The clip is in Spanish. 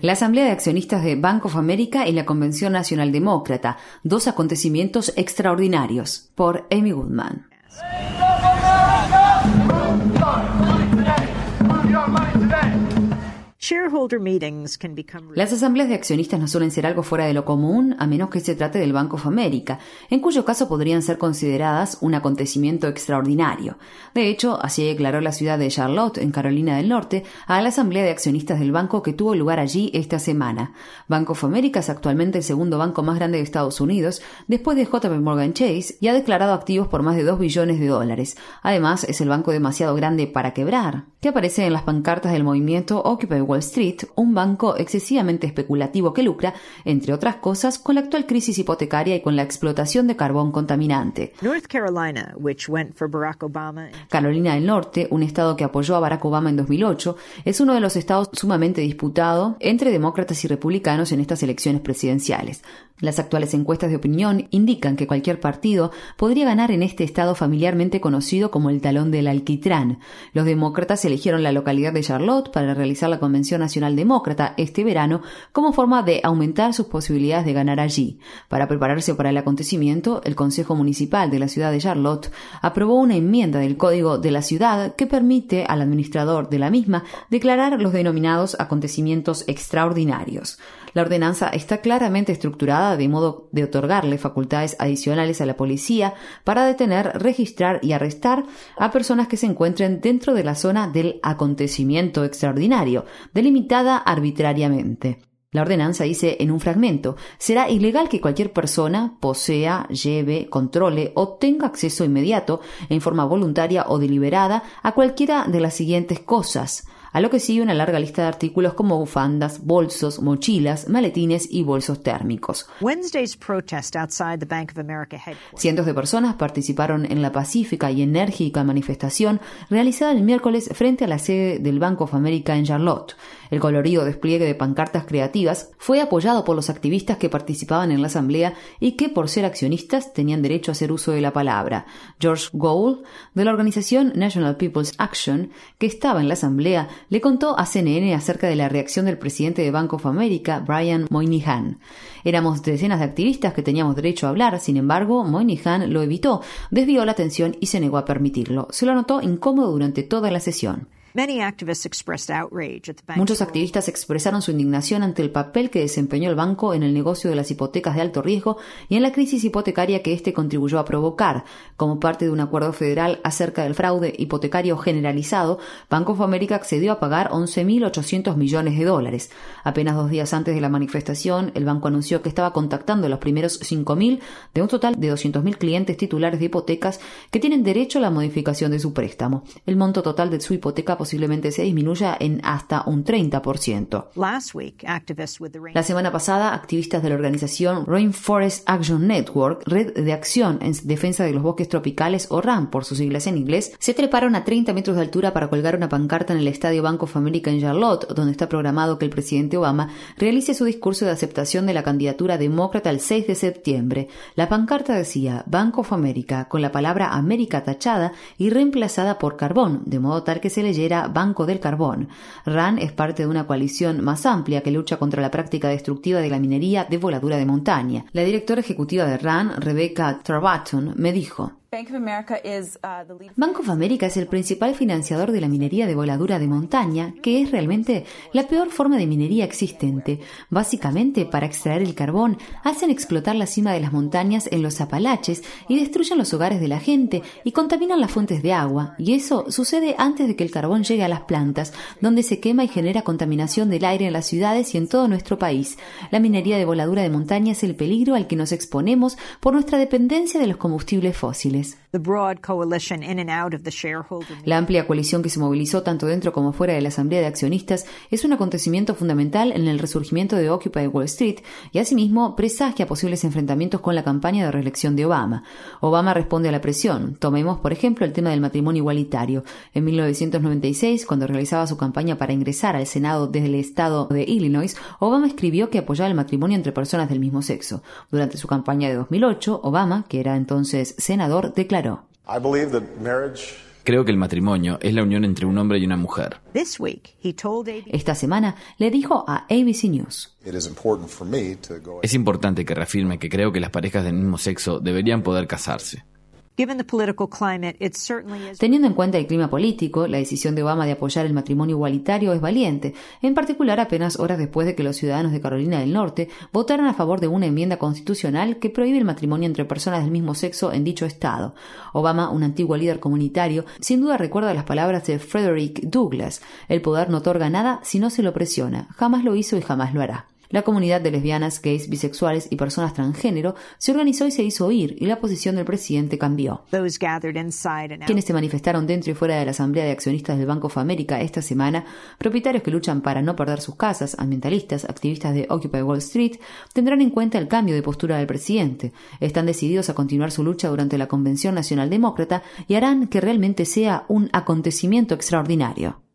La Asamblea de Accionistas de Bank of America y la Convención Nacional Demócrata, dos acontecimientos extraordinarios, por Amy Goodman. Las asambleas de accionistas no suelen ser algo fuera de lo común a menos que se trate del Banco of America, en cuyo caso podrían ser consideradas un acontecimiento extraordinario. De hecho, así declaró la ciudad de Charlotte, en Carolina del Norte, a la asamblea de accionistas del banco que tuvo lugar allí esta semana. Banco of America es actualmente el segundo banco más grande de Estados Unidos, después de JP Morgan Chase, y ha declarado activos por más de 2 billones de dólares. Además, es el banco demasiado grande para quebrar, que aparece en las pancartas del movimiento Occupy Wall Street, un banco excesivamente especulativo que lucra, entre otras cosas, con la actual crisis hipotecaria y con la explotación de carbón contaminante. Carolina del Norte, un estado que apoyó a Barack Obama en 2008, es uno de los estados sumamente disputado entre demócratas y republicanos en estas elecciones presidenciales. Las actuales encuestas de opinión indican que cualquier partido podría ganar en este estado familiarmente conocido como el talón del alquitrán. Los demócratas eligieron la localidad de Charlotte para realizar la Convención Nacional Demócrata este verano como forma de aumentar sus posibilidades de ganar allí. Para prepararse para el acontecimiento, el Consejo Municipal de la ciudad de Charlotte aprobó una enmienda del Código de la ciudad que permite al administrador de la misma declarar los denominados acontecimientos extraordinarios. La ordenanza está claramente estructurada de modo de otorgarle facultades adicionales a la policía para detener, registrar y arrestar a personas que se encuentren dentro de la zona del acontecimiento extraordinario, delimitada arbitrariamente. La ordenanza dice en un fragmento, será ilegal que cualquier persona posea, lleve, controle o tenga acceso inmediato, en forma voluntaria o deliberada, a cualquiera de las siguientes cosas a lo que sigue una larga lista de artículos como bufandas, bolsos, mochilas, maletines y bolsos térmicos. Cientos de personas participaron en la pacífica y enérgica manifestación realizada el miércoles frente a la sede del Bank of America en Charlotte. El colorido despliegue de pancartas creativas fue apoyado por los activistas que participaban en la asamblea y que, por ser accionistas, tenían derecho a hacer uso de la palabra. George Gould, de la organización National People's Action, que estaba en la asamblea, le contó a CNN acerca de la reacción del presidente de Bank of America, Brian Moynihan. Éramos decenas de activistas que teníamos derecho a hablar, sin embargo, Moynihan lo evitó, desvió la atención y se negó a permitirlo. Se lo notó incómodo durante toda la sesión. Muchos activistas expresaron su indignación ante el papel que desempeñó el banco en el negocio de las hipotecas de alto riesgo y en la crisis hipotecaria que éste contribuyó a provocar. Como parte de un acuerdo federal acerca del fraude hipotecario generalizado, Bank of America accedió a pagar 11.800 millones de dólares. Apenas dos días antes de la manifestación, el banco anunció que estaba contactando a los primeros 5.000 de un total de 200.000 clientes titulares de hipotecas que tienen derecho a la modificación de su préstamo. El monto total de su hipoteca posiblemente se disminuya en hasta un 30%. La semana pasada, activistas de la organización Rainforest Action Network, Red de Acción en Defensa de los Bosques Tropicales o RAM por sus siglas en inglés, se treparon a 30 metros de altura para colgar una pancarta en el Estadio Bank of America en Charlotte, donde está programado que el presidente Obama realice su discurso de aceptación de la candidatura demócrata el 6 de septiembre. La pancarta decía Bank of America con la palabra América tachada y reemplazada por carbón, de modo tal que se leyera Banco del Carbón. RAN es parte de una coalición más amplia que lucha contra la práctica destructiva de la minería de voladura de montaña. La directora ejecutiva de RAN, Rebecca Travaton, me dijo, Bank of America es el principal financiador de la minería de voladura de montaña, que es realmente la peor forma de minería existente. Básicamente, para extraer el carbón, hacen explotar la cima de las montañas en los Apalaches y destruyen los hogares de la gente y contaminan las fuentes de agua. Y eso sucede antes de que el carbón llegue a las plantas, donde se quema y genera contaminación del aire en las ciudades y en todo nuestro país. La minería de voladura de montaña es el peligro al que nos exponemos por nuestra dependencia de los combustibles fósiles. La amplia coalición que se movilizó tanto dentro como fuera de la Asamblea de Accionistas es un acontecimiento fundamental en el resurgimiento de Occupy Wall Street y asimismo presagia posibles enfrentamientos con la campaña de reelección de Obama. Obama responde a la presión. Tomemos, por ejemplo, el tema del matrimonio igualitario. En 1996, cuando realizaba su campaña para ingresar al Senado desde el estado de Illinois, Obama escribió que apoyaba el matrimonio entre personas del mismo sexo. Durante su campaña de 2008, Obama, que era entonces senador, declaró. Creo que el matrimonio es la unión entre un hombre y una mujer. Esta semana le dijo a ABC News. Es importante que reafirme que creo que las parejas del mismo sexo deberían poder casarse. Teniendo en cuenta el clima político, la decisión de Obama de apoyar el matrimonio igualitario es valiente, en particular apenas horas después de que los ciudadanos de Carolina del Norte votaran a favor de una enmienda constitucional que prohíbe el matrimonio entre personas del mismo sexo en dicho estado. Obama, un antiguo líder comunitario, sin duda recuerda las palabras de Frederick Douglass: el poder no otorga nada si no se lo presiona. Jamás lo hizo y jamás lo hará. La comunidad de lesbianas, gays, bisexuales y personas transgénero se organizó y se hizo oír, y la posición del presidente cambió. Quienes se manifestaron dentro y fuera de la Asamblea de Accionistas del Banco of America esta semana, propietarios que luchan para no perder sus casas, ambientalistas, activistas de Occupy Wall Street, tendrán en cuenta el cambio de postura del presidente. Están decididos a continuar su lucha durante la Convención Nacional Demócrata y harán que realmente sea un acontecimiento extraordinario.